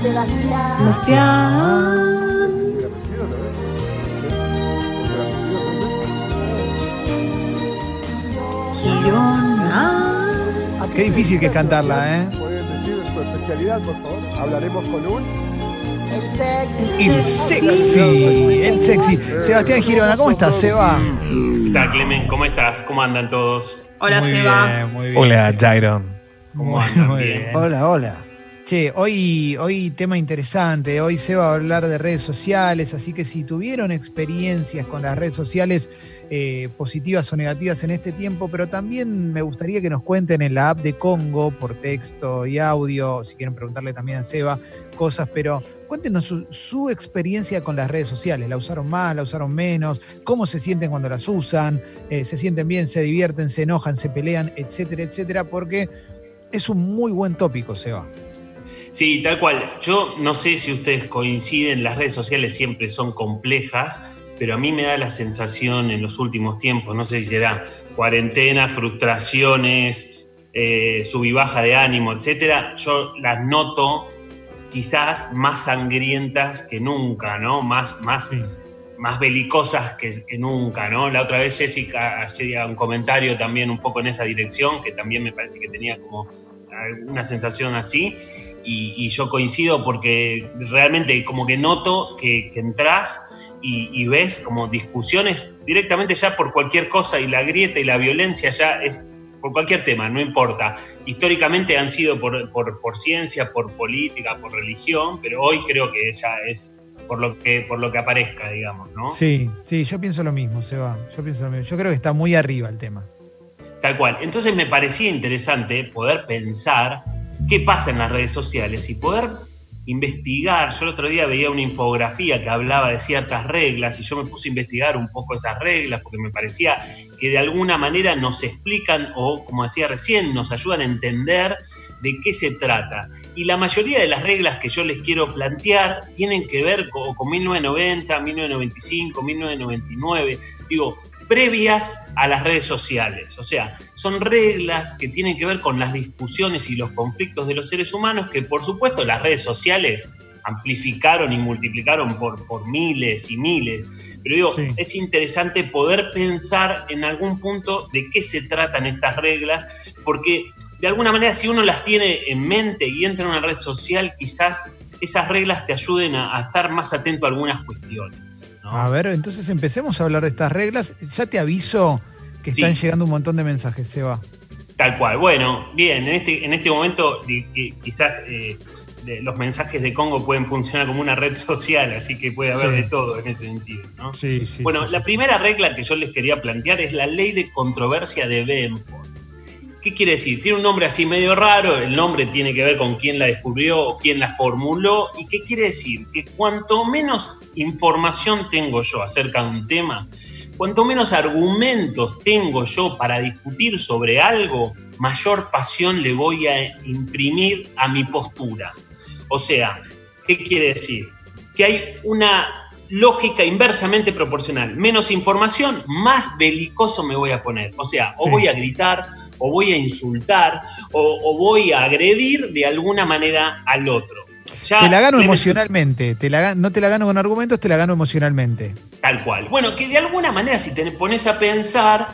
Sebastián. Sebastián. Girona. Qué difícil que es cantarla, ¿eh? ¿Pueden decir su especialidad, por favor? Hablaremos con un. El sexy. El sexy, el sexy. Sebastián Girona, ¿cómo estás, Seba? ¿Qué tal, Clemen? ¿Cómo estás? ¿Cómo andan todos? Hola, Muy Seba. bien, muy bien. Hola, Jairon. ¿Cómo andan? bien. Hola, hola. Che, hoy, hoy tema interesante. Hoy se va a hablar de redes sociales, así que si tuvieron experiencias con las redes sociales eh, positivas o negativas en este tiempo, pero también me gustaría que nos cuenten en la app de Congo por texto y audio, si quieren preguntarle también a Seba cosas, pero cuéntenos su, experiencia con las redes sociales. ¿La usaron más, la usaron menos? ¿Cómo se sienten cuando las usan? Eh, ¿Se sienten bien, se divierten, se enojan, se pelean, etcétera, etcétera? Porque es un muy buen tópico, Seba. Sí, tal cual. Yo no sé si ustedes coinciden, las redes sociales siempre son complejas, pero a mí me da la sensación en los últimos tiempos, no sé si será cuarentena, frustraciones, eh, sub y baja de ánimo, etcétera, yo las noto quizás más sangrientas que nunca, ¿no? Más, más, más belicosas que, que nunca, ¿no? La otra vez Jessica hacía un comentario también un poco en esa dirección, que también me parece que tenía como una sensación así, y, yo coincido porque realmente como que noto que, que entras y, y ves como discusiones directamente ya por cualquier cosa y la grieta y la violencia ya es por cualquier tema, no importa. Históricamente han sido por, por, por ciencia, por política, por religión, pero hoy creo que ya es por lo que, por lo que aparezca, digamos, ¿no? Sí, sí, yo pienso lo mismo, Seba. Yo pienso lo mismo. Yo creo que está muy arriba el tema. Tal cual. Entonces me parecía interesante poder pensar qué pasa en las redes sociales y poder investigar. Yo el otro día veía una infografía que hablaba de ciertas reglas y yo me puse a investigar un poco esas reglas porque me parecía que de alguna manera nos explican o, como decía recién, nos ayudan a entender de qué se trata. Y la mayoría de las reglas que yo les quiero plantear tienen que ver con, con 1990, 1995, 1999. Digo, previas a las redes sociales. O sea, son reglas que tienen que ver con las discusiones y los conflictos de los seres humanos que por supuesto las redes sociales amplificaron y multiplicaron por, por miles y miles. Pero digo, Sí. es interesante poder pensar en algún punto de qué se tratan estas reglas, porque de alguna manera si uno las tiene en mente y entra en una red social, quizás esas reglas te ayuden a, a estar más atento a algunas cuestiones. ¿no? A ver, entonces empecemos a hablar de estas reglas. Ya te aviso que Sí. están llegando un montón de mensajes, Seba. Tal cual. Bueno, bien, en este, en este momento quizás eh, los mensajes de Congo pueden funcionar como una red social, así que puede haber Sí. de todo en ese sentido. ¿no? Sí, sí. bueno, la primera regla que yo les quería plantear es la ley de controversia de Benford. ¿Qué quiere decir? Tiene un nombre así medio raro, el nombre tiene que ver con quién la descubrió o quién la formuló. ¿Y qué quiere decir? Que cuanto menos información tengo yo acerca de un tema, cuanto menos argumentos tengo yo para discutir sobre algo, mayor pasión le voy a imprimir a mi postura. O sea, ¿qué quiere decir? Que hay una lógica inversamente proporcional. Menos información, más belicoso me voy a poner. O sea, o voy a gritar, o voy a insultar, o, o voy a agredir de alguna manera al otro. Ya Te la gano emocionalmente. Te la, no te la gano con argumentos, te la gano emocionalmente. Tal cual. Bueno, que de alguna manera si te pones a pensar,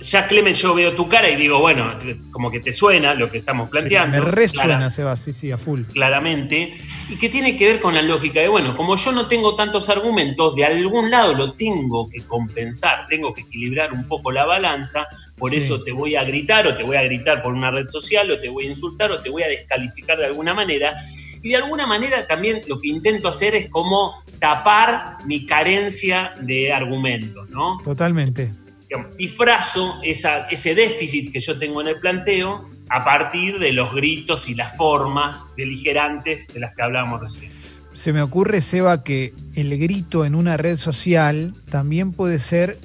ya Clemen, yo veo tu cara y digo, bueno, como que te suena lo que estamos planteando. Me resuena, Clara- Seba, sí, sí, a full. claramente, y que tiene que ver con la lógica de, bueno, como yo no tengo tantos argumentos, de algún lado lo tengo que compensar, tengo que equilibrar un poco la balanza, por Sí. eso te voy a gritar o te voy a gritar por una red social o te voy a insultar o te voy a descalificar de alguna manera. Y de alguna manera también lo que intento hacer es como tapar mi carencia de argumentos, ¿no? Totalmente. Digamos, disfrazo ese déficit que yo tengo en el planteo a partir de los gritos y las formas beligerantes de las que hablábamos recién. Se me ocurre, Seba, que el grito en una red social también puede ser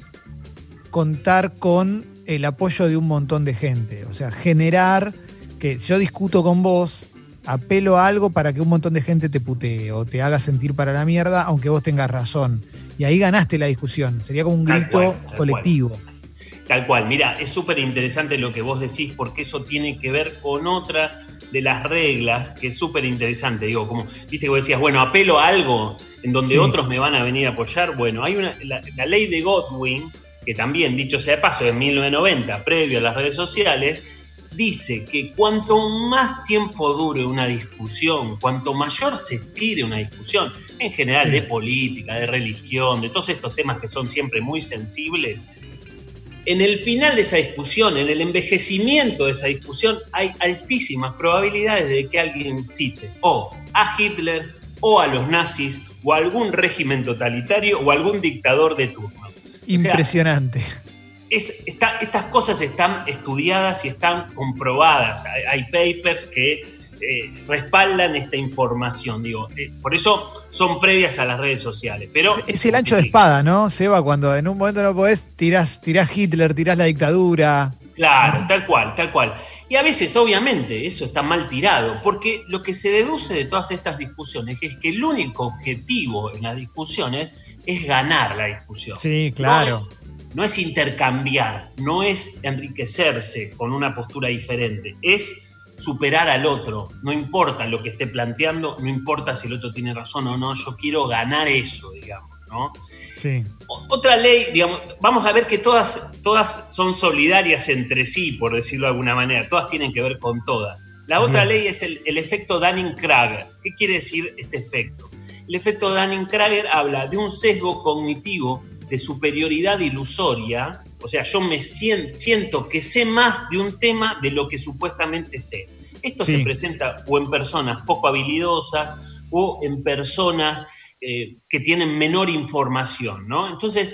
contar con el apoyo de un montón de gente. O sea, generar que yo discuto con vos, apelo a algo para que un montón de gente te putee o te haga sentir para la mierda, aunque vos tengas razón. Y ahí ganaste la discusión. Sería como un Tal grito cual, tal colectivo. Tal cual, mira, es súper interesante lo que vos decís porque eso tiene que ver con otra de las reglas que es súper interesante. Digo, como, viste que vos decías, bueno, apelo a algo en donde Sí. otros me van a venir a apoyar. Bueno, hay una, la, la ley de Godwin, que también, dicho sea de paso, en 1990, previo a las redes sociales, dice que cuanto más tiempo dure una discusión, cuanto mayor se estire una discusión, en general de política, de religión, de todos estos temas que son siempre muy sensibles, en el final de esa discusión, en el envejecimiento de esa discusión, hay altísimas probabilidades de que alguien cite o a Hitler o a los nazis o a algún régimen totalitario o algún dictador de turno. O sea, Impresionante. Es- está- estas cosas están estudiadas y están comprobadas. Hay, hay papers que eh, respaldan esta información. Digo, eh, por eso son previas a las redes sociales. Pero es el ancho de espada, ¿no? Seba, cuando en un momento no podés, tirás, tirás Hitler, tirás la dictadura. Claro, tal cual, tal cual. Y a veces, obviamente, eso está mal tirado, porque lo que se deduce de todas estas discusiones es que el único objetivo en las discusiones es ganar la discusión. Sí, claro. No es intercambiar, no es enriquecerse con una postura diferente, es superar al otro. No importa lo que esté planteando, no importa si el otro tiene razón o no, yo quiero ganar eso, digamos, ¿no? Sí. Otra ley, digamos, vamos a ver que todas, todas son solidarias entre sí, por decirlo de alguna manera, todas tienen que ver con todas. La otra ley es el, el efecto Dunning-Kruger. ¿Qué quiere decir este efecto? El efecto Dunning-Kruger habla de un sesgo cognitivo de superioridad ilusoria, o sea, yo me sien- siento que sé más de un tema de lo que supuestamente sé. Esto Sí. se presenta o en personas poco habilidosas o en personas eh, que tienen menor información, ¿no? Entonces,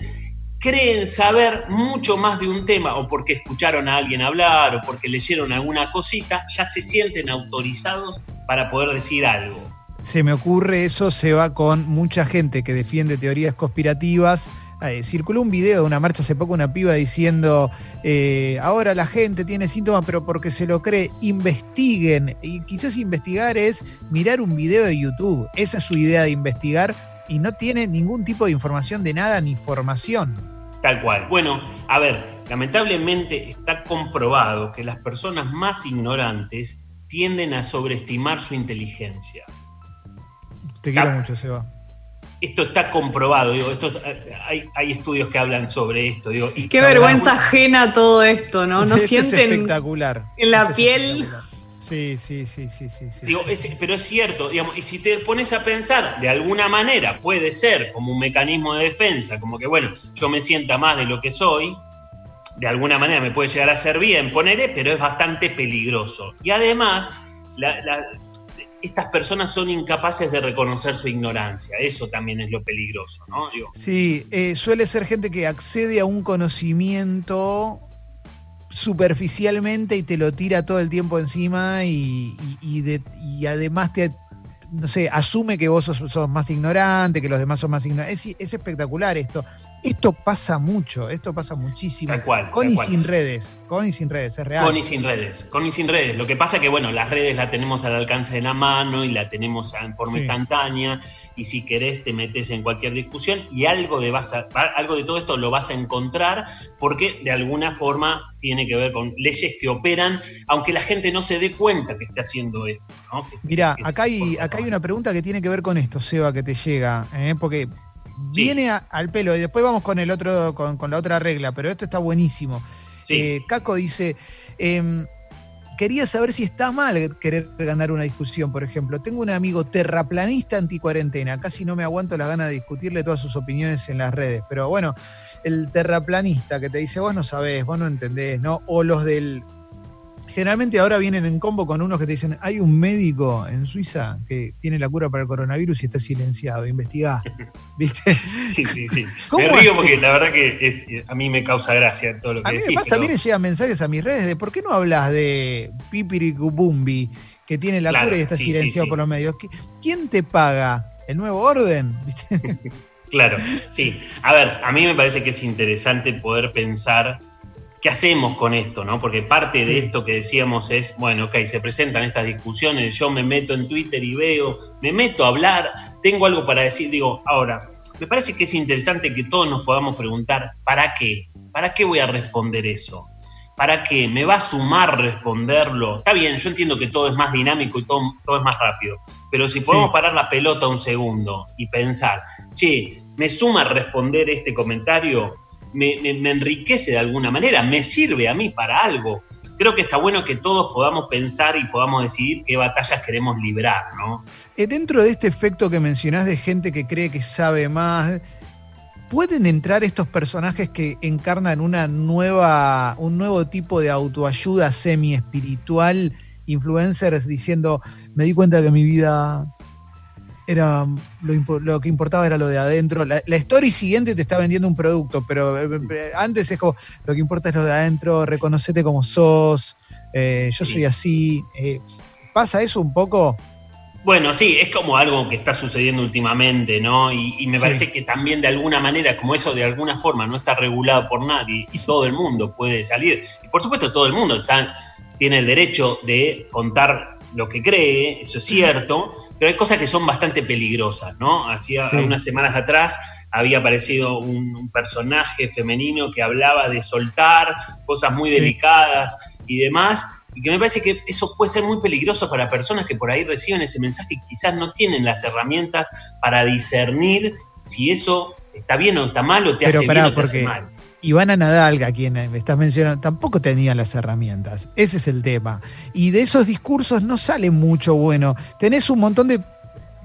creen saber mucho más de un tema o porque escucharon a alguien hablar o porque leyeron alguna cosita, ya se sienten autorizados para poder decir algo. Se me ocurre eso, se va con mucha gente que defiende teorías conspirativas. Eh, circuló un video de una marcha hace poco, una piba diciendo, eh, ahora la gente tiene síntomas, pero porque se lo cree, investiguen. Y quizás investigar es mirar un video de YouTube. Esa es su idea de investigar y no tiene ningún tipo de información de nada ni formación. Tal cual. Bueno, a ver, lamentablemente está comprobado que las personas más ignorantes tienden a sobreestimar su inteligencia. Te quiero mucho, Seba. Esto está comprobado, digo, esto es- hay, hay estudios que hablan sobre esto, digo. y Qué vergüenza ajena todo esto, ¿no? No Esto es sienten. espectacular. en la piel. espectacular. Sí, sí, sí, sí, sí. sí. Digo, es- pero es cierto, digamos, y si te pones a pensar, de alguna manera puede ser como un mecanismo de defensa, como que, bueno, yo me sienta más de lo que soy, de alguna manera me puede llegar a ser bien, poneré, pero es bastante peligroso. Y además, la- la- estas personas son incapaces de reconocer su ignorancia, eso también es lo peligroso, ¿no? Sí, eh, suele ser gente que accede a un conocimiento superficialmente y te lo tira todo el tiempo encima y, y- y de- y además te, no sé, asume que vos sos, más ignorante, que los demás son más ignorantes. Es, es espectacular esto. Esto pasa mucho, esto pasa muchísimo. Tal cual, Con tal y cual. sin redes, con y sin redes, es real. Con y sin redes, con y sin redes. Lo que pasa es que, bueno, las redes la tenemos al alcance de la mano y la tenemos en forma Sí. instantánea y si querés te metes en cualquier discusión y algo de, vas a- algo de todo esto lo vas a encontrar porque de alguna forma tiene que ver con leyes que operan, aunque la gente no se dé cuenta que esté haciendo esto. ¿no? Que acá hay, acá hay una pregunta que tiene que ver con esto, Seba, que te llega, ¿eh? porque Sí. viene a- al pelo y después vamos con el otro, con, con la otra regla, pero esto está buenísimo. Sí. Eh, Caco dice, em, quería saber si está mal querer ganar una discusión, por ejemplo. Tengo un amigo terraplanista anticuarentena, casi no me aguanto la gana de discutirle todas sus opiniones en las redes, pero bueno, el terraplanista que te dice, vos no sabés, vos no entendés, ¿no? O los del... Generalmente ahora vienen en combo con unos que te dicen, hay un médico en Suiza que tiene la cura para el coronavirus y está silenciado, investigá. ¿Viste? Sí, sí, sí. ¿Cómo Me río haces? porque la verdad que es, a mí me causa gracia todo lo que A mí me decís. pasa, a mí pero- me llegan mensajes a mis redes de ¿por qué no hablas de Pipiricubumbi, que tiene la Claro, cura y está sí, silenciado sí, sí. por los medios? ¿Qui- ¿Quién te paga? ¿El nuevo orden? ¿Viste? Claro, sí. A ver, a mí me parece que es interesante poder pensar qué hacemos con esto, ¿no? Porque parte de esto que decíamos es, bueno, ok, se presentan estas discusiones, yo me meto en Twitter y veo, me meto a hablar, tengo algo para decir, digo, ahora, me parece que es interesante que todos nos podamos preguntar, ¿para qué? ¿Para qué voy a responder eso? ¿Para qué? ¿Me va a sumar responderlo? Está bien, yo entiendo que todo es más dinámico y todo, todo es más rápido, pero si podemos parar la pelota un segundo y pensar, che, ¿me suma responder este comentario? ¿Me, enriquece de alguna manera? ¿Me sirve a mí para algo? creo que está bueno que todos podamos pensar y podamos decidir qué batallas queremos librar, ¿no? Eh, dentro de este efecto que mencionás de gente que cree que sabe más, ¿pueden entrar estos personajes que encarnan una nueva, un nuevo tipo de autoayuda semi-espiritual, influencers diciendo, me di cuenta que mi vida era lo, que importaba era lo de adentro. La, story siguiente te está vendiendo un producto, pero eh, eh, antes es como lo que importa es lo de adentro, reconocete como sos, eh, yo soy así. ¿Pasa eso un poco? Bueno, sí, es como algo que está sucediendo últimamente, ¿no? Y, me parece que también de alguna manera, como eso de alguna forma no está regulado por nadie y todo el mundo puede salir, y por supuesto todo el mundo está, tiene el derecho de contar lo que cree, eso es cierto, pero hay cosas que son bastante peligrosas, ¿no? Hacía unas semanas atrás había aparecido un, personaje femenino que hablaba de soltar cosas muy delicadas y demás, y que me parece que eso puede ser muy peligroso para personas que por ahí reciben ese mensaje y quizás no tienen las herramientas para discernir si eso está bien o está mal o te hace bien o te hace mal. Ivana Nadal, a quien me estás mencionando, tampoco tenía las herramientas. Ese es el tema. Y de esos discursos no sale mucho bueno. Tenés un montón de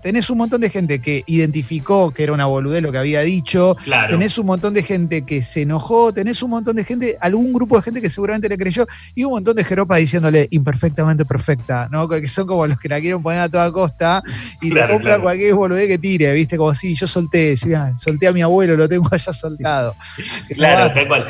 tenés un montón de gente que identificó que era una boludez lo que había dicho, tenés un montón de gente que se enojó, tenés un montón de gente, algún grupo de gente que seguramente le creyó, y un montón de jeropas diciéndole imperfectamente perfecta, ¿no? Que son como los que la quieren poner a toda costa y le compran cualquier boludez que tire, ¿viste? Como si yo solté, solté a mi abuelo, lo tengo allá soltado. claro, tal cual.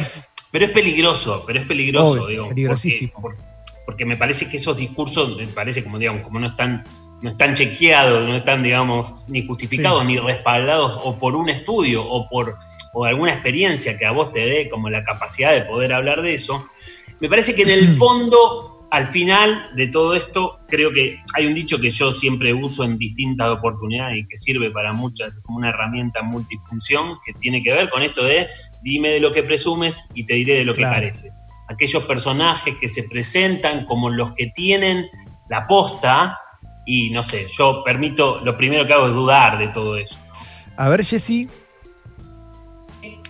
Pero es peligroso, pero es peligroso, digo. Peligrosísimo. Porque, porque, me parece que esos discursos, me parece como, digamos, como no están no están chequeados, no están, digamos, ni justificados ni respaldados o por un estudio o por alguna experiencia que a vos te dé como la capacidad de poder hablar de eso, me parece que en el fondo, al final de todo esto, creo que hay un dicho que yo siempre uso en distintas oportunidades y que sirve para muchas como una herramienta multifunción que tiene que ver con esto de dime de lo que presumes y te diré de lo que parece. Aquellos personajes que se presentan como los que tienen la posta, y no sé, yo permito, lo primero que hago es dudar de todo eso. A ver, Jessy.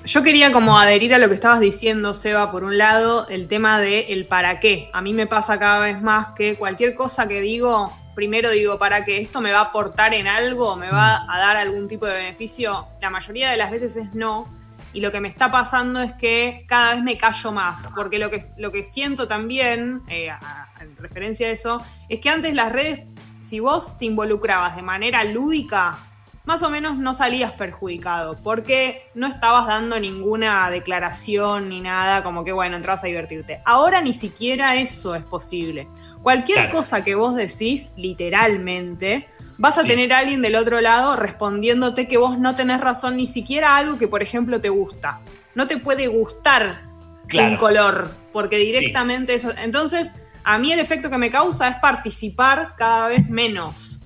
Yo quería como adherir a lo que estabas diciendo, Seba, por un lado, el tema de el para qué. A mí me pasa cada vez más que cualquier cosa que digo, primero digo, ¿para qué? ¿Esto me va a aportar en algo? ¿Me va a dar algún tipo de beneficio? La mayoría de las veces es no. Y lo que me está pasando es que cada vez me callo más, porque lo que, lo que siento también, eh, en referencia a eso, es que antes las redes si vos te involucrabas de manera lúdica, más o menos no salías perjudicado, porque no estabas dando ninguna declaración ni nada, como que bueno, entrabas a divertirte. Ahora ni siquiera eso es posible. Cualquier cosa que vos decís, literalmente, vas a tener a alguien del otro lado respondiéndote que vos no tenés razón, ni siquiera algo que, por ejemplo, te gusta. No te puede gustar un color, porque directamente eso. Entonces, a mí el efecto que me causa es participar cada vez menos.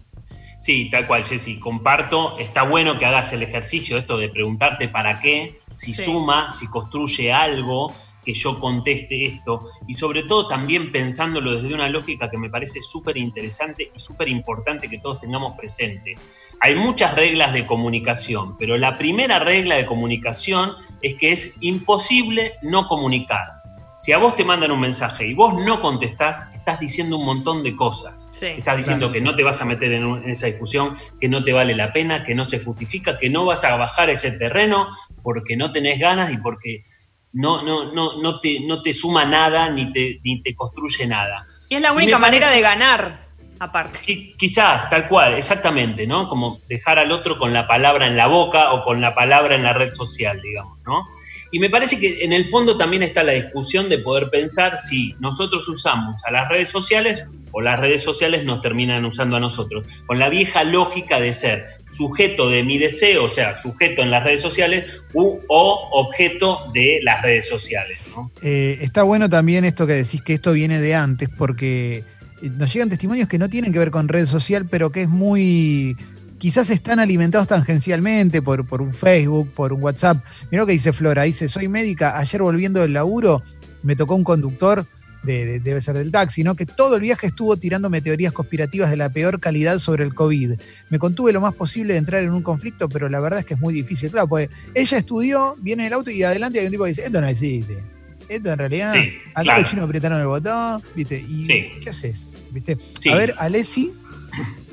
Sí, tal cual, Jessy, comparto. Está bueno que hagas el ejercicio, esto de preguntarte para qué, si suma, si construye algo, que yo conteste esto. Y sobre todo también pensándolo desde una lógica que me parece súper interesante y súper importante que todos tengamos presente. Hay muchas reglas de comunicación, pero la primera regla de comunicación es que es imposible no comunicar. Si a vos te mandan un mensaje y vos no contestás, estás diciendo un montón de cosas. estás diciendo que no te vas a meter en, esa discusión, que no te vale la pena, que no se justifica, que no vas a bajar ese terreno porque no tenés ganas y porque no, no, no, no, te, no te suma nada ni te, ni te construye nada. Y es la única manera de ganar, aparte. quizás, tal cual, exactamente, ¿no? Como dejar al otro con la palabra en la boca o con la palabra en la red social, digamos, ¿no? Y me parece que en el fondo también está la discusión de poder pensar si nosotros usamos a las redes sociales o las redes sociales nos terminan usando a nosotros, con la vieja lógica de ser sujeto de mi deseo, o sea, sujeto en las redes sociales u, o objeto de las redes sociales. Eh, está bueno también esto que decís que esto viene de antes, porque nos llegan testimonios que no tienen que ver con red social, pero que es muy quizás están alimentados tangencialmente por, por un Facebook, por un WhatsApp. Mirá lo que dice Flora, dice, soy médica, ayer volviendo del laburo me tocó un conductor, de, debe ser del taxi, ¿no? que todo el viaje estuvo tirándome teorías conspirativas de la peor calidad sobre el COVID. Me contuve lo más posible de entrar en un conflicto, pero la verdad es que es muy difícil. Claro, pues ella estudió, viene en el auto y adelante hay un tipo que dice, esto no existe. Esto en realidad, acá los chinos apretaron el botón, ¿viste? ¿Y qué haces? ¿Viste? A ver, Alessi.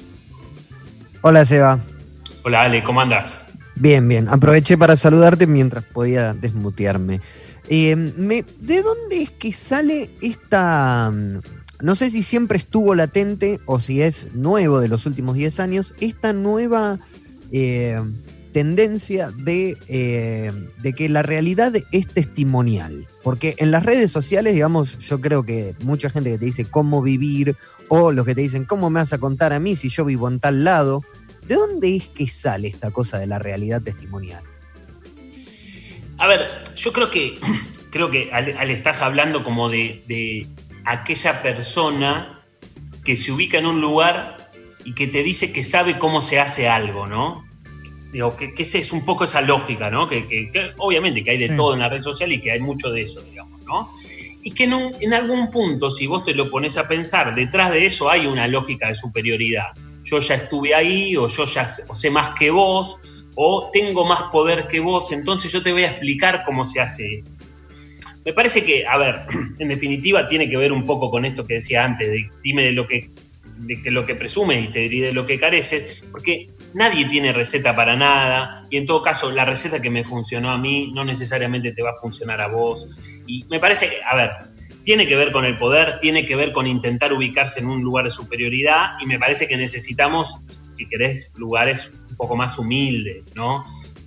Hola, Seba. Hola, Ale, ¿cómo andas? Bien, bien. Aproveché para saludarte mientras podía desmutearme. Eh, ¿De dónde es que sale esta... Mm, no sé si siempre estuvo latente o si es nuevo de los últimos 10 años, esta nueva eh, tendencia de, eh, de, que la realidad es testimonial. Porque en las redes sociales, digamos, yo creo que mucha gente que te dice cómo vivir o los que te dicen cómo me vas a contar a mí si yo vivo en tal lado, ¿de dónde es que sale esta cosa de la realidad testimonial? A ver, yo creo que, creo que al, estás hablando como de, aquella persona que se ubica en un lugar y que te dice que sabe cómo se hace algo, ¿no? Digo, que, que es un poco esa lógica, ¿no? Que, obviamente que hay de todo en la red social y que hay mucho de eso, digamos, ¿no? Y que en, en, algún punto, si vos te lo pones a pensar, detrás de eso hay una lógica de superioridad. Yo ya estuve ahí, o yo ya sé más que vos, o tengo más poder que vos, entonces yo te voy a explicar cómo se hace Me parece que, a ver, en definitiva tiene que ver un poco con esto que decía antes, de dime de lo que, de lo que presumes y te diré de lo que careces, porque nadie tiene receta para nada y en todo caso la receta que me funcionó a mí no necesariamente te va a funcionar a vos. Y me parece que, a ver, tiene que ver con el poder, tiene que ver con intentar ubicarse en un lugar de superioridad y me parece que necesitamos, si querés, lugares un poco más humildes, ¿no?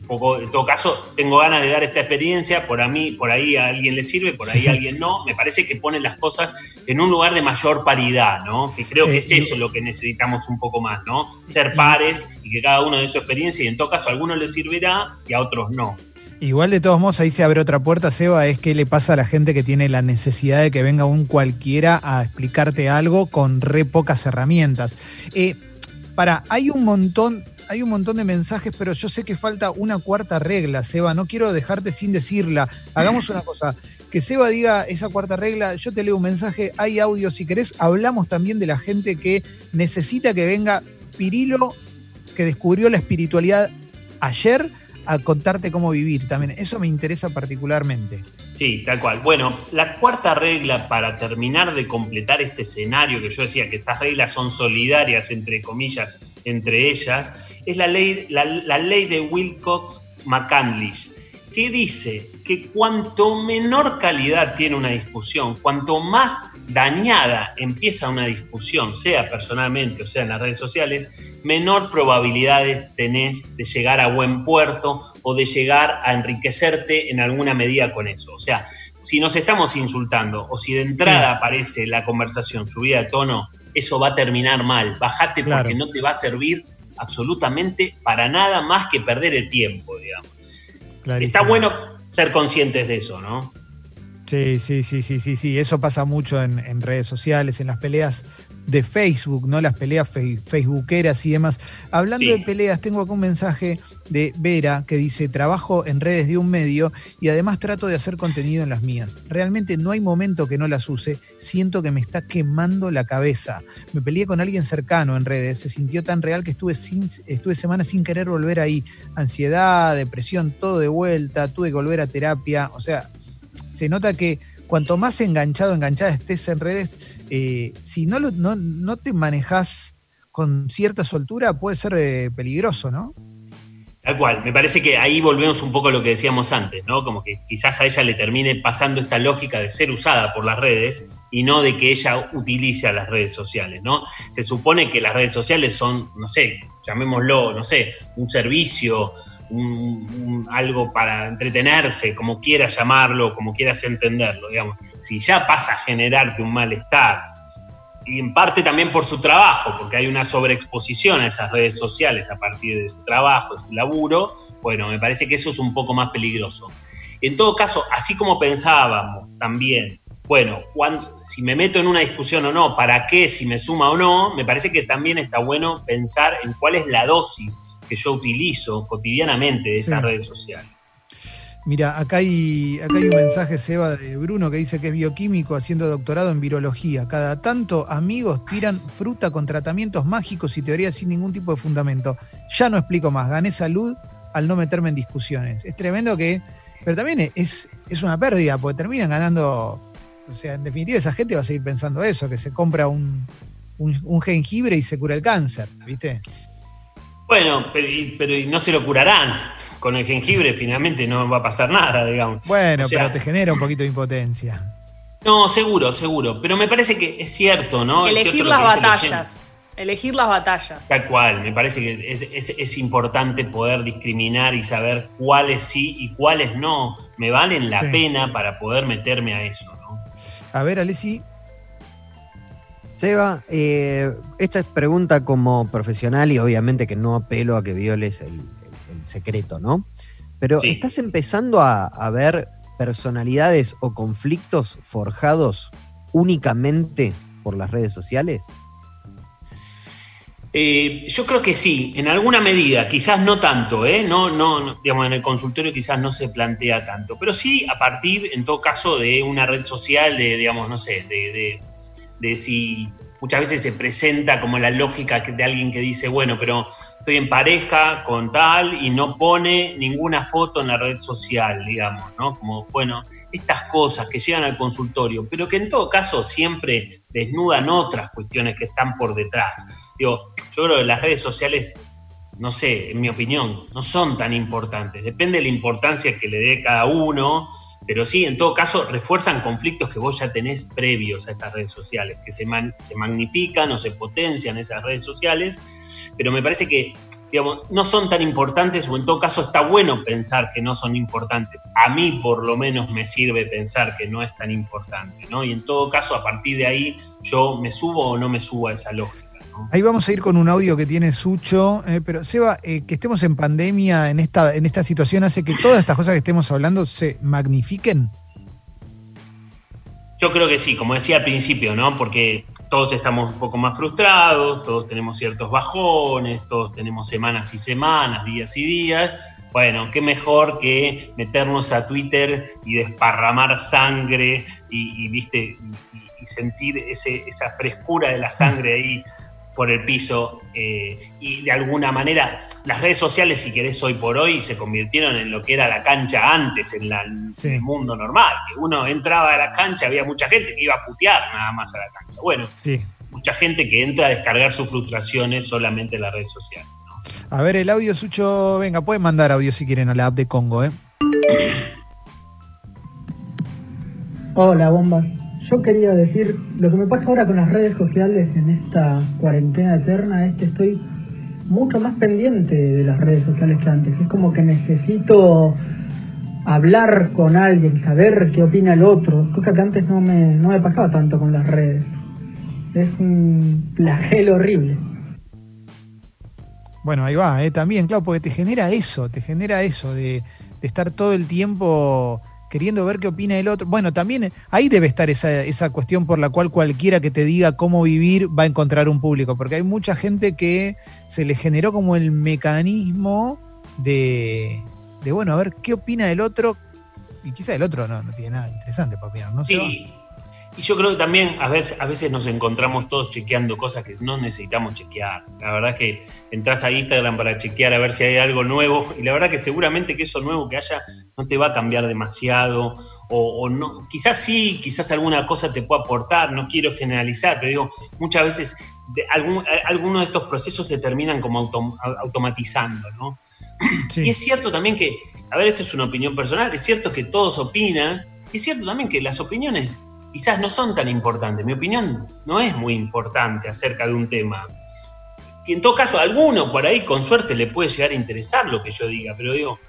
Poco, en todo caso, tengo ganas de dar esta experiencia, por a mí, por ahí a alguien le sirve, por ahí a alguien no. Me parece que pone las cosas en un lugar de mayor paridad, ¿no? Que creo que eh, es eso lo que necesitamos un poco más, ¿no? Ser pares y que cada uno dé su experiencia y en todo caso a algunos les servirá y a otros no. Igual de todos modos ahí se abre otra puerta, Seba, es que le pasa a la gente que tiene la necesidad de que venga un cualquiera a explicarte algo con re pocas herramientas. Eh, para, hay un montón, hay un montón de mensajes, pero yo sé que falta una cuarta regla, Seba. No quiero dejarte sin decirla. Hagamos una cosa. Que Seba diga esa cuarta regla, yo te leo un mensaje, hay audio si querés. Hablamos también de la gente que necesita que venga Pirilo, que descubrió la espiritualidad ayer, a contarte cómo vivir también. Eso me interesa particularmente. Sí, tal cual. Bueno, la cuarta regla para terminar de completar este escenario que yo decía que estas reglas son solidarias, entre comillas, entre ellas, es la ley, la, ley de Wilcox McCandlish, que dice que cuanto menor calidad tiene una discusión, cuanto más dañada empieza una discusión, sea personalmente o sea en las redes sociales, menor probabilidades tenés de llegar a buen puerto o de llegar a enriquecerte en alguna medida con eso. O sea, si nos estamos insultando o si de entrada aparece la conversación subida de tono, eso va a terminar mal. Bájate porque no te va a servir absolutamente para nada más que perder el tiempo, digamos. Está bueno ser conscientes de eso, ¿no? Sí, sí, sí, sí, sí, sí. Eso pasa mucho en, redes sociales, en las peleas de Facebook, ¿no? Las peleas facebookeras y demás. Hablando de peleas, tengo acá un mensaje de Vera que dice, trabajo en redes de un medio y además trato de hacer contenido en las mías. Realmente no hay momento que no las use, siento que me está quemando la cabeza. Me peleé con alguien cercano en redes, se sintió tan real que estuve, sin, estuve semanas sin querer volver ahí. Ansiedad, depresión, todo de vuelta, tuve que volver a terapia. O sea, se nota que cuanto más enganchado, enganchada estés en redes, eh, si no, no, no, te manejas con cierta soltura, puede ser eh, peligroso, ¿no? Tal cual, me parece que ahí volvemos un poco a lo que decíamos antes, ¿no? Como que quizás a ella le termine pasando esta lógica de ser usada por las redes y no de que ella utilice las redes sociales, ¿no? Se supone que las redes sociales son, no sé, llamémoslo, no sé, un servicio, algo para entretenerse, como quieras llamarlo, como quieras entenderlo, digamos. Si ya pasa a generarte un malestar, y en parte también por su trabajo, porque hay una sobreexposición a esas redes sociales a partir de su trabajo, de su laburo, bueno, me parece que eso es un poco más peligroso. En todo caso, así como pensábamos también bueno, cuando, si me meto en una discusión o no, para qué, si me suma o no, me parece que también está bueno pensar en cuál es la dosis que yo utilizo cotidianamente de estas Sí. redes sociales. Mira, acá hay, acá hay un mensaje, Seba, de Bruno, que dice que es bioquímico haciendo doctorado en virología. Cada tanto amigos tiran fruta con tratamientos mágicos y teorías sin ningún tipo de fundamento. Ya no explico más, gané salud al no meterme en discusiones. Es tremendo que, pero también es, es una pérdida, porque terminan ganando, o sea, en definitiva esa gente va a seguir pensando eso, que se compra un, un- un jengibre y se cura el cáncer, ¿viste? Bueno, pero, y- pero y no se lo curarán. Con el jengibre finalmente no va a pasar nada, digamos. Bueno, O sea- pero te genera un poquito de impotencia. No, seguro, seguro. Pero me parece que es cierto, ¿no? Elegir cierto las batallas. Elegir las batallas. Tal cual, me parece que es, es- es importante poder discriminar y saber cuáles sí y cuáles no me valen la Sí. pena para poder meterme a eso, ¿no? A ver, Alessi, Seba, eh, esta es pregunta como profesional y obviamente que no apelo a que violes el, el- el secreto, ¿no? Pero Sí. ¿estás empezando a, a ver personalidades o conflictos forjados únicamente por las redes sociales? Eh, yo creo que sí, en alguna medida, quizás no tanto, ¿eh? no, no, no, digamos, en el consultorio quizás no se plantea tanto, pero sí a partir, en todo caso, de una red social, de, digamos, no sé, de, de- de si muchas veces se presenta como la lógica de alguien que dice, bueno, pero estoy en pareja con tal y no pone ninguna foto en la red social, digamos, ¿no? Como, bueno, estas cosas que llegan al consultorio, pero que en todo caso siempre desnudan otras cuestiones que están por detrás. Digo, yo creo que las redes sociales, no sé, en mi opinión, no son tan importantes. Depende de la importancia que le dé cada uno, pero sí, en todo caso, refuerzan conflictos que vos ya tenés previos a estas redes sociales, que se, se magnifican o se potencian esas redes sociales, pero me parece que, digamos, no son tan importantes o en todo caso está bueno pensar que no son importantes. A mí por lo menos me sirve pensar que no es tan importante, ¿no? Y en todo caso, a partir de ahí, yo me subo o no me subo a esa lógica. Ahí vamos a ir con un audio que tiene Sucho, eh, pero Seba, eh, que estemos en pandemia en esta, en esta situación hace que todas estas cosas que estemos hablando se magnifiquen. Yo creo que sí, como decía al principio, ¿no? Porque todos estamos un poco más frustrados, todos tenemos ciertos bajones, todos tenemos semanas y semanas, días y días. Bueno, qué mejor que meternos a Twitter y desparramar sangre y, viste, y, sentir esa frescura de la sangre ahí por el piso. eh, y de alguna manera, las redes sociales, si querés, hoy por hoy, se convirtieron en lo que era la cancha antes, en, la- en Sí. el mundo normal. Que uno entraba a la cancha, había mucha gente que iba a putear nada más a la cancha. Bueno, Sí. mucha gente que entra a descargar sus frustraciones solamente en las redes sociales. A ver, el audio Sucho, venga, pueden mandar audio si quieren a la app de Congo, ¿eh? Hola, bombas. Yo quería decir, lo que me pasa ahora con las redes sociales en esta cuarentena eterna es que estoy mucho más pendiente de las redes sociales que antes. Es como que necesito hablar con alguien, saber qué opina el otro, cosa que antes no me, no me pasaba tanto con las redes. Es un flagelo horrible. Bueno, ahí va, ¿eh? también, claro, porque te genera eso, te genera eso de, de estar todo el tiempo queriendo ver qué opina el otro. Bueno, también eh, ahí debe estar esa, esa cuestión por la cual cualquiera que te diga cómo vivir va a encontrar un público, porque hay mucha gente que se le generó como el mecanismo de, de bueno, a ver qué opina el otro, y quizá el otro no, no tiene nada interesante para opinar, ¿no? Sí. Y yo creo que también a veces, a veces nos encontramos todos chequeando cosas que no necesitamos chequear. La verdad que entras a Instagram para chequear a ver si hay algo nuevo y la verdad que seguramente que eso nuevo que haya no te va a cambiar demasiado o, o no. Quizás sí, quizás alguna cosa te pueda aportar, no quiero generalizar, pero digo, muchas veces de, algún, algunos de estos procesos se terminan como autom, automatizando, ¿no? Sí. Y es cierto también que, a ver, esto es una opinión personal, es cierto que todos opinan, y es cierto también que las opiniones quizás no son tan importantes. Mi opinión no es muy importante acerca de un tema. Que en todo caso, a alguno por ahí con suerte le puede llegar a interesar lo que yo diga, pero digo,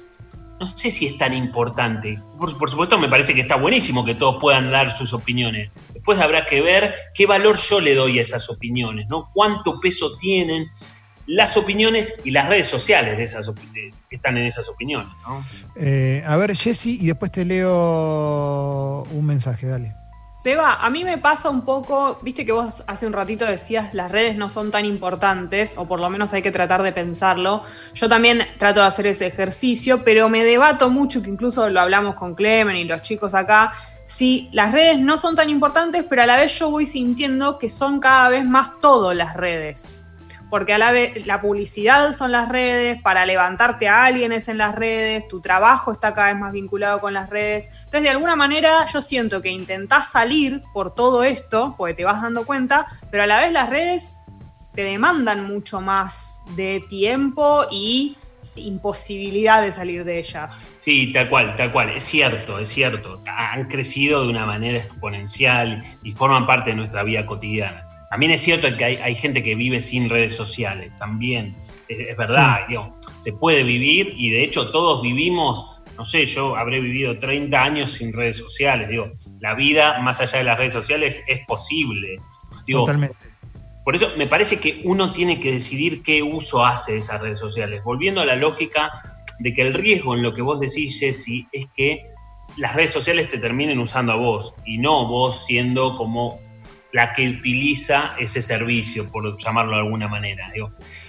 no sé si es tan importante. Por, supuesto, me parece que está buenísimo que todos puedan dar sus opiniones. Después habrá que ver qué valor yo le doy a esas opiniones, ¿no? Cuánto peso tienen las opiniones y las redes sociales de esas que están en esas opiniones. Eh, a ver, Jesse, y después te leo un mensaje, dale. Seba, a mí me pasa un poco, viste que vos hace un ratito decías las redes no son tan importantes, o por lo menos hay que tratar de pensarlo. Yo también trato de hacer ese ejercicio, pero me debato mucho, que incluso lo hablamos con Clemen y los chicos acá, si las redes no son tan importantes, pero a la vez yo voy sintiendo que son cada vez más todo las redes porque a la vez la publicidad son las redes, para levantarte a alguien es en las redes, tu trabajo está cada vez más vinculado con las redes. Entonces, de alguna manera, yo siento que intentás salir por todo esto, porque te vas dando cuenta, pero a la vez las redes te demandan mucho más de tiempo y imposibilidad de salir de ellas. Sí, tal cual, tal cual. Es cierto, es cierto. Han crecido de una manera exponencial y forman parte de nuestra vida cotidiana. También es cierto que hay, gente que vive sin redes sociales, también es, verdad, se puede vivir y de hecho todos vivimos, no sé, yo habré vivido 30 años sin redes sociales, digo, la vida más allá de las redes sociales es posible. Totalmente. Por eso me parece que uno tiene que decidir qué uso hace de esas redes sociales, volviendo a la lógica de que el riesgo en lo que vos decís, Jessy, es que las redes sociales te terminen usando a vos y no vos siendo como la que utiliza ese servicio, por llamarlo de alguna manera.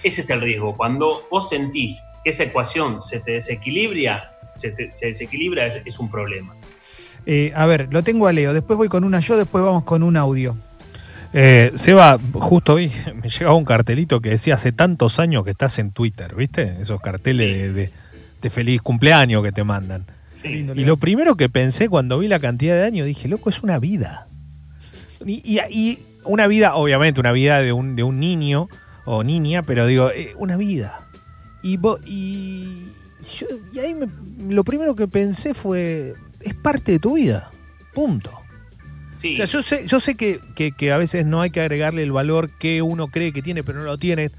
ese es el riesgo. Cuando vos sentís que esa ecuación se te desequilibra, se, desequilibra, es, un problema. Eh, a ver, lo tengo a Leo, después voy con una yo, después vamos con un audio. Eh, Seba, justo hoy me llegaba un cartelito que decía hace tantos años que estás en Twitter, ¿viste? Esos carteles de, feliz cumpleaños que te mandan. y lo primero que pensé cuando vi la cantidad de años, dije, loco, es una vida. Y, una vida, obviamente, una vida de un, de un niño o niña, pero digo, eh, una vida. Y, y, y ahí lo primero que pensé fue, es parte de tu vida, punto. Sí. O sea, yo sé, yo sé que, que, a veces no hay que agregarle el valor que uno cree que tiene, pero no lo tiene.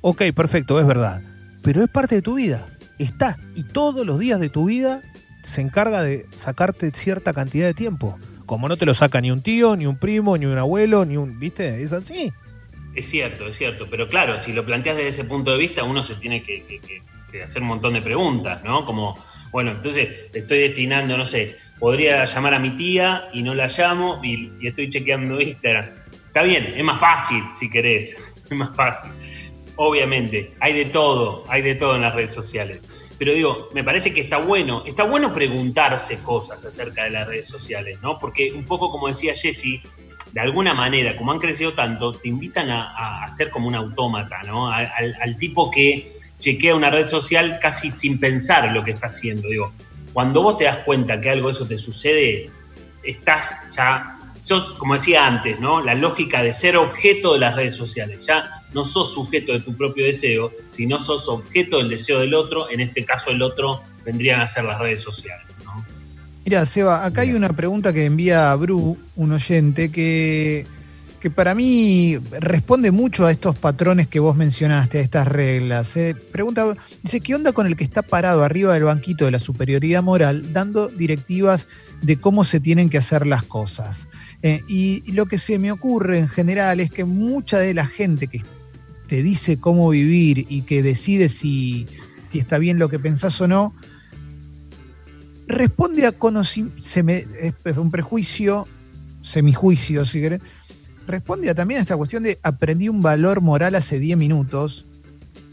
Ok, perfecto, es verdad. Pero es parte de tu vida. Está. Y todos los días de tu vida se encarga de sacarte cierta cantidad de tiempo. Como no te lo saca ni un tío, ni un primo, ni un abuelo, ni un. ¿Viste? Es así. Es cierto, es cierto. Pero claro, si lo planteas desde ese punto de vista, uno se tiene que, hacer un montón de preguntas, ¿no? Como, bueno, entonces estoy destinando, no sé, podría llamar a mi tía y no la llamo y, y estoy chequeando Instagram. Está bien, es más fácil si querés, es más fácil. Obviamente, hay de todo, hay de todo en las redes sociales. Pero digo, me parece que está bueno, está bueno preguntarse cosas acerca de las redes sociales, ¿no? Porque un poco como decía Jesse, de alguna manera, como han crecido tanto, te invitan a, ser como un autómata, ¿no? Al, tipo que chequea una red social casi sin pensar lo que está haciendo. Digo, cuando vos te das cuenta que algo de eso te sucede, estás ya, como decía antes, ¿no? La lógica de ser objeto de las redes sociales. Ya no sos sujeto de tu propio deseo, sino sos objeto del deseo del otro, en este caso el otro vendrían a ser las redes sociales. Mira, Seba, acá hay una pregunta que envía a Bru, un oyente, que, que para mí responde mucho a estos patrones que vos mencionaste, a estas reglas. Eh. Pregunta, dice, ¿qué onda con el que está parado arriba del banquito de la superioridad moral dando directivas de cómo se tienen que hacer las cosas? Eh, y, lo que se me ocurre en general es que mucha de la gente que te dice cómo vivir y que decide si, está bien lo que pensás o no, responde a conocimiento, es un prejuicio, semijuicio si querés, responde a también a esta cuestión de aprendí un valor moral hace 10 minutos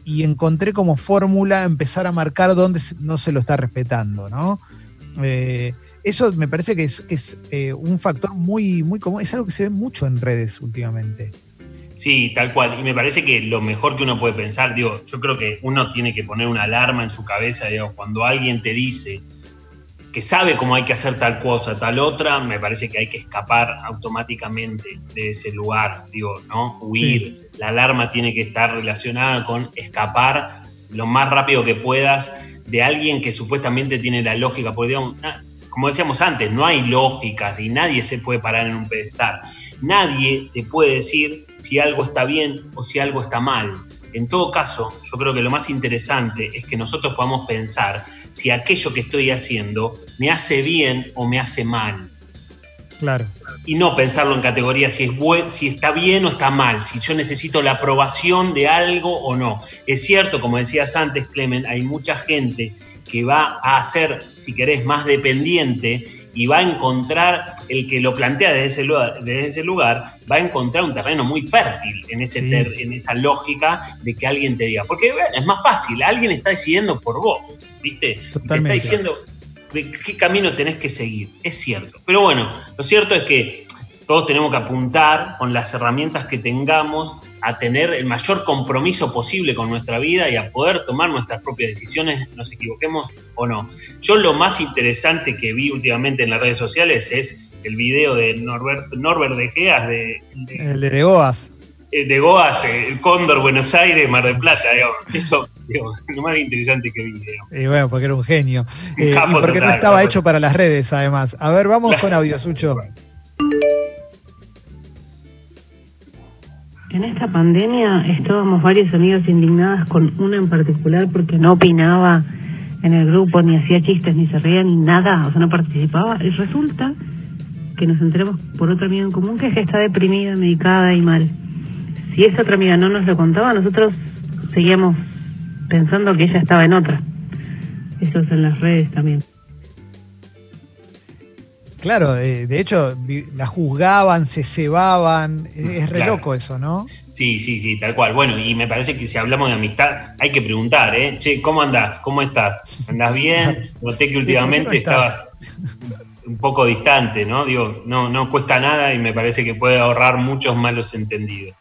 y encontré como fórmula empezar a marcar dónde no se lo está respetando, ¿no? Eh, eso me parece que es, eh, un factor muy, muy común, es algo que se ve mucho en redes últimamente. Sí, tal cual. Y me parece que lo mejor que uno puede pensar, digo, yo creo que uno tiene que poner una alarma en su cabeza, digo, cuando alguien te dice que sabe cómo hay que hacer tal cosa, tal otra, me parece que hay que escapar automáticamente de ese lugar, digo, ¿no? Huir. La alarma tiene que estar relacionada con escapar lo más rápido que puedas de alguien que supuestamente tiene la lógica, porque digamos, como decíamos antes, no hay lógicas y nadie se puede parar en un pedestal. Nadie te puede decir si algo está bien o si algo está mal. En todo caso, yo creo que lo más interesante es que nosotros podamos pensar si aquello que estoy haciendo me hace bien o me hace mal. Claro. Y no pensarlo en categorías si, es si está bien o está mal, si yo necesito la aprobación de algo o no. Es cierto, como decías antes, Clemen, hay mucha gente que va a ser, si querés, más dependiente y va a encontrar, el que lo plantea desde ese lugar, desde ese lugar va a encontrar un terreno muy fértil en, ese en esa lógica de que alguien te diga. Porque es más fácil, alguien está decidiendo por vos, ¿viste? Te está diciendo qué camino tenés que seguir. Es cierto. Pero bueno, lo cierto es que todos tenemos que apuntar con las herramientas que tengamos a tener el mayor compromiso posible con nuestra vida y a poder tomar nuestras propias decisiones, nos equivoquemos o no. Yo lo más interesante que vi últimamente en las redes sociales es el video de Norbert, Norbert de Geas, de, el de Goas. De Goas, el Cóndor, Buenos Aires, Mar del Plata, digamos. Eso, digamos, lo más interesante que vi. Y bueno, porque era un genio. Eh, y porque no estaba hecho para las redes, además. A ver, vamos con audio, Sucho. En esta pandemia estábamos varios amigos indignadas con una en particular porque no opinaba en el grupo, ni hacía chistes, ni se reía, ni nada, o sea, no participaba. Y resulta que nos enteramos por otra amiga en común que es que está deprimida, medicada y mal. Si esa otra amiga no nos lo contaba, nosotros seguíamos pensando que ella estaba en otra. Eso es en las redes también. Claro, de, hecho, la juzgaban, se cebaban, es, re loco eso, ¿no? Sí, sí, sí, tal cual. Bueno, y me parece que si hablamos de amistad, hay que preguntar, ¿eh? Che, ¿cómo andás? ¿Cómo estás? ¿Andás bien? Noté que últimamente estabas un poco distante, ¿no? Digo, no, no cuesta nada y me parece que puede ahorrar muchos malos entendidos.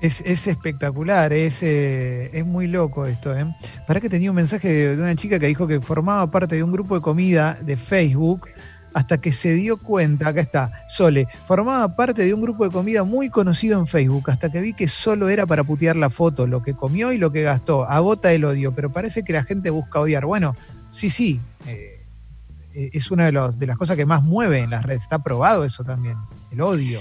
Es, es, espectacular, es, eh, es muy loco esto. ¿eh? Para que tenía un mensaje de, una chica que dijo que formaba parte de un grupo de comida de Facebook hasta que se dio cuenta, acá está, Sole, formaba parte de un grupo de comida muy conocido en Facebook, hasta que vi que solo era para putear la foto, lo que comió y lo que gastó, agota el odio, pero parece que la gente busca odiar. Bueno, sí, sí, eh, es una de, de las cosas que más mueve en las redes, está probado eso también, el odio.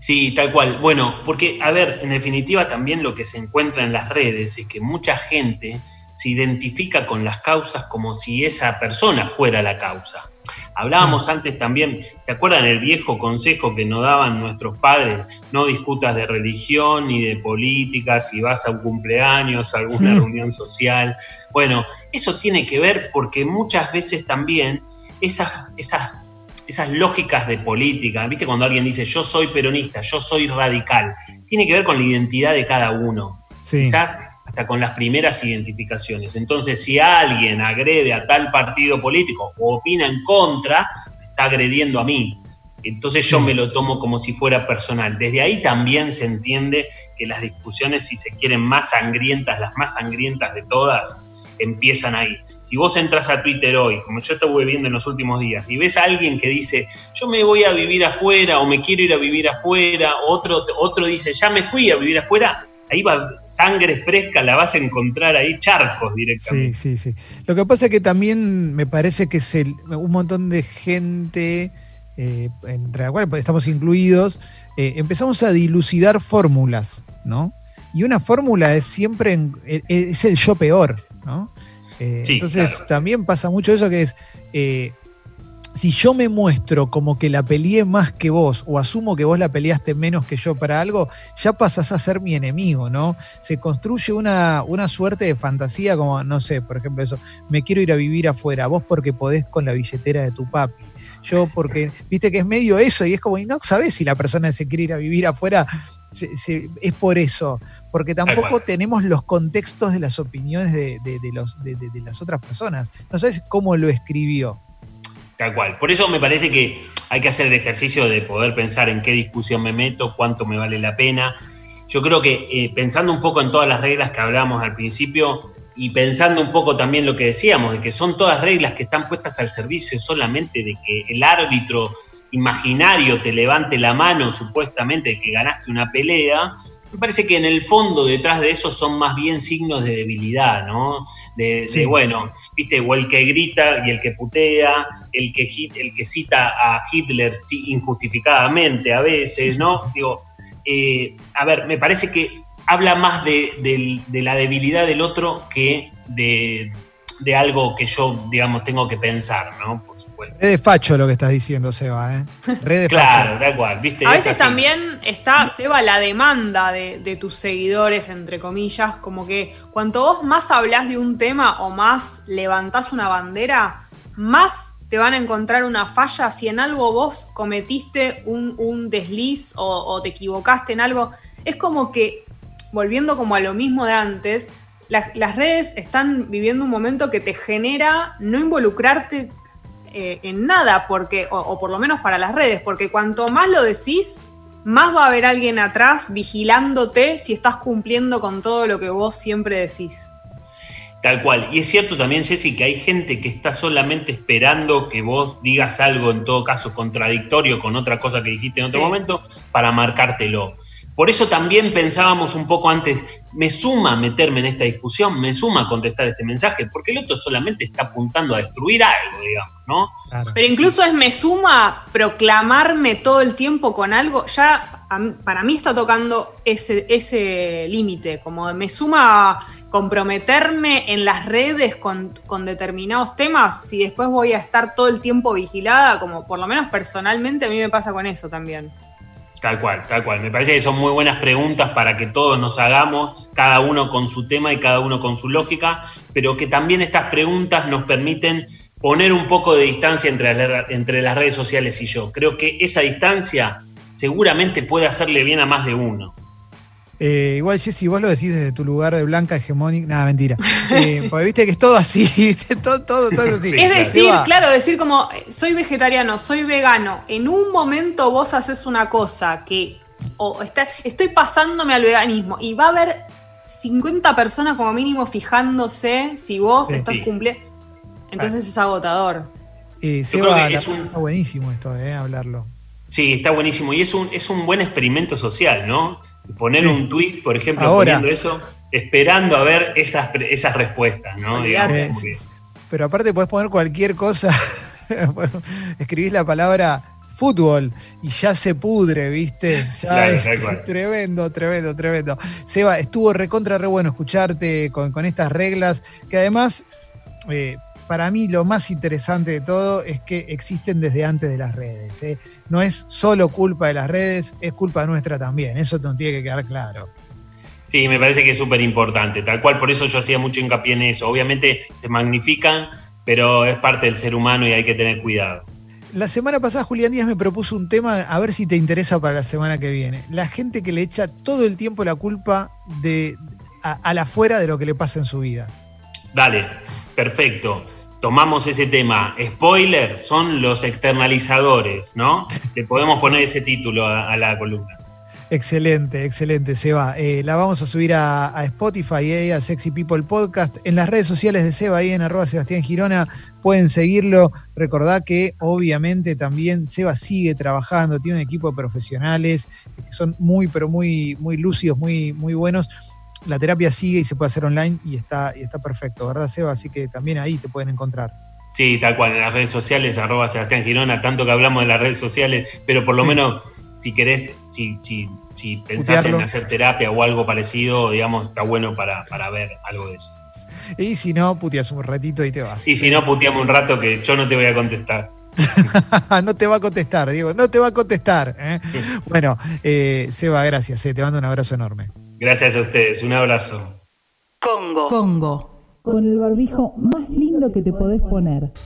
Sí, tal cual. Bueno, porque, a ver, en definitiva también lo que se encuentra en las redes es que mucha gente se identifica con las causas como si esa persona fuera la causa. Hablábamos antes también, ¿se acuerdan el viejo consejo que nos daban nuestros padres? No discutas de religión ni de política, si vas a un cumpleaños, a alguna reunión social. Bueno, eso tiene que ver porque muchas veces también esas, esas, esas lógicas de política, ¿viste? Cuando alguien dice yo soy peronista, yo soy radical, tiene que ver con la identidad de cada uno. Quizás hasta con las primeras identificaciones. Entonces, si alguien agrede a tal partido político o opina en contra, está agrediendo a mí. Entonces yo me lo tomo como si fuera personal. Desde ahí también se entiende que las discusiones, si se quieren más sangrientas, las más sangrientas de todas, empiezan ahí. Si vos entras a Twitter hoy, como yo estuve viendo en los últimos días, y ves a alguien que dice, yo me voy a vivir afuera o me quiero ir a vivir afuera, otro, otro dice, ya me fui a vivir afuera, ahí va sangre fresca, la vas a encontrar ahí charcos directamente. Sí, sí, sí. Lo que pasa es que también me parece que es un montón de gente, eh, entre la cual estamos incluidos, eh, empezamos a dilucidar fórmulas, ¿no? Y una fórmula es siempre, e, es el yo peor, ¿no? Eh, entonces también pasa mucho eso que es, si yo me muestro como que la peleé más que vos o asumo que vos la peleaste menos que yo para algo, ya pasas a ser mi enemigo, ¿no? Se construye una, una suerte de fantasía como, no sé, por ejemplo eso, me quiero ir a vivir afuera, vos porque podés con la billetera de tu papi. Yo porque, viste que es medio eso y es como, y no sabes si la persona se quiere ir a vivir afuera, es por eso, porque tampoco tenemos los contextos de las opiniones de, los, de, las otras personas. No sabes cómo lo escribió. Tal cual. Por eso me parece que hay que hacer el ejercicio de poder pensar en qué discusión me meto, cuánto me vale la pena. Yo creo que eh, pensando un poco en todas las reglas que hablábamos al principio y pensando un poco también lo que decíamos, de que son todas reglas que están puestas al servicio solamente de que el árbitro imaginario te levante la mano supuestamente que ganaste una pelea, me parece que en el fondo detrás de eso son más bien signos de debilidad, ¿no? De, bueno, viste, o el que grita y el que putea, el que, el que cita a Hitler injustificadamente a veces, ¿no? Digo, eh, a ver, me parece que habla más de, de la debilidad del otro que de, de algo que yo, digamos, tengo que pensar, ¿no? Supuesto. Red de facho lo que estás diciendo, Seba, ¿eh? Red de claro, da igual, ¿viste? A veces también está, Seba, la demanda de, tus seguidores, entre comillas, como que cuanto vos más hablas de un tema o más levantás una bandera, más te van a encontrar una falla. Si en algo vos cometiste un, desliz o, te equivocaste en algo, es como que, volviendo como a lo mismo de antes, las redes están viviendo un momento que te genera no involucrarte eh, en nada, porque, o, por lo menos para las redes, porque cuanto más lo decís, más va a haber alguien atrás vigilándote si estás cumpliendo con todo lo que vos siempre decís. Tal cual. Y es cierto también, Jessy, que hay gente que está solamente esperando que vos digas algo, en todo caso, contradictorio con otra cosa que dijiste en otro momento, para marcártelo. Por eso también pensábamos un poco antes, me suma meterme en esta discusión, me suma contestar este mensaje, porque el otro solamente está apuntando a destruir algo, digamos, ¿no? Pero incluso es me suma proclamarme todo el tiempo con algo, ya para mí está tocando ese, ese límite, como me suma comprometerme en las redes con, con, determinados temas, si después voy a estar todo el tiempo vigilada, como por lo menos personalmente a mí me pasa con eso también. Tal cual, tal cual. Me parece que son muy buenas preguntas para que todos nos hagamos, cada uno con su tema y cada uno con su lógica, pero que también estas preguntas nos permiten poner un poco de distancia entre, las redes sociales y yo. Creo que esa distancia seguramente puede hacerle bien a más de uno. Eh, igual, Jessy, vos lo decís desde tu lugar de blanca hegemónica. Nada, mentira. Eh, porque viste que es todo así, todo, todo, todo así. Es decir, claro, decir como soy vegetariano, soy vegano. En un momento vos haces una cosa que. O está, estoy pasándome al veganismo y va a haber 50 personas como mínimo fijándose si vos estás cumpliendo. Entonces es agotador. Eh, Seba, es está buenísimo esto, eh, hablarlo. Sí, está buenísimo. Y es un, es un buen experimento social, ¿no? Poner un tweet, por ejemplo, poniendo eso, esperando a ver esas, esas respuestas, ¿no? pero aparte puedes poner cualquier cosa. Escribís la palabra fútbol y ya se pudre, ¿viste? Ya tremendo, tremendo, tremendo. Seba, estuvo recontra re bueno escucharte con, con estas reglas, que además eh, para mí lo más interesante de todo es que existen desde antes de las redes. ¿eh? No es solo culpa de las redes, es culpa nuestra también. Eso nos tiene que quedar claro. Sí, me parece que es súper importante. Tal cual, por eso yo hacía mucho hincapié en eso. Obviamente se magnifican, pero es parte del ser humano y hay que tener cuidado. La semana pasada Julián Díaz me propuso un tema, a ver si te interesa para la semana que viene. La gente que le echa todo el tiempo la culpa de, a, a la fuera de lo que le pasa en su vida. Dale, perfecto tomamos ese tema, spoiler, son los externalizadores, ¿no? Le podemos poner ese título a, la columna. Excelente, excelente, Seba. Eh, la vamos a subir a, Spotify, eh, a Sexy People Podcast. En las redes sociales de Seba, ahí en arroba Sebastián Girona, pueden seguirlo. Recordad que obviamente también Seba sigue trabajando, tiene un equipo de profesionales que son muy, pero muy, muy lúcidos, muy, muy buenos la terapia sigue y se puede hacer online y está, y está perfecto, ¿verdad, Seba? Así que también ahí te pueden encontrar. Sí, tal cual, en las redes sociales, arroba Sebastián Girona, tanto que hablamos de las redes sociales, pero por lo menos si querés, si, si, si pensás en hacer terapia o algo parecido, digamos, está bueno para, ver algo de eso. Y si no, puteas un ratito y te vas. Y si no, puteamos un rato que yo no te voy a contestar. no te va a contestar, Diego, no te va a contestar. ¿eh? bueno, eh, Seba, gracias, eh, te mando un abrazo enorme. Gracias a ustedes, un abrazo. Congo. Congo. Con el barbijo más lindo que te podés poner.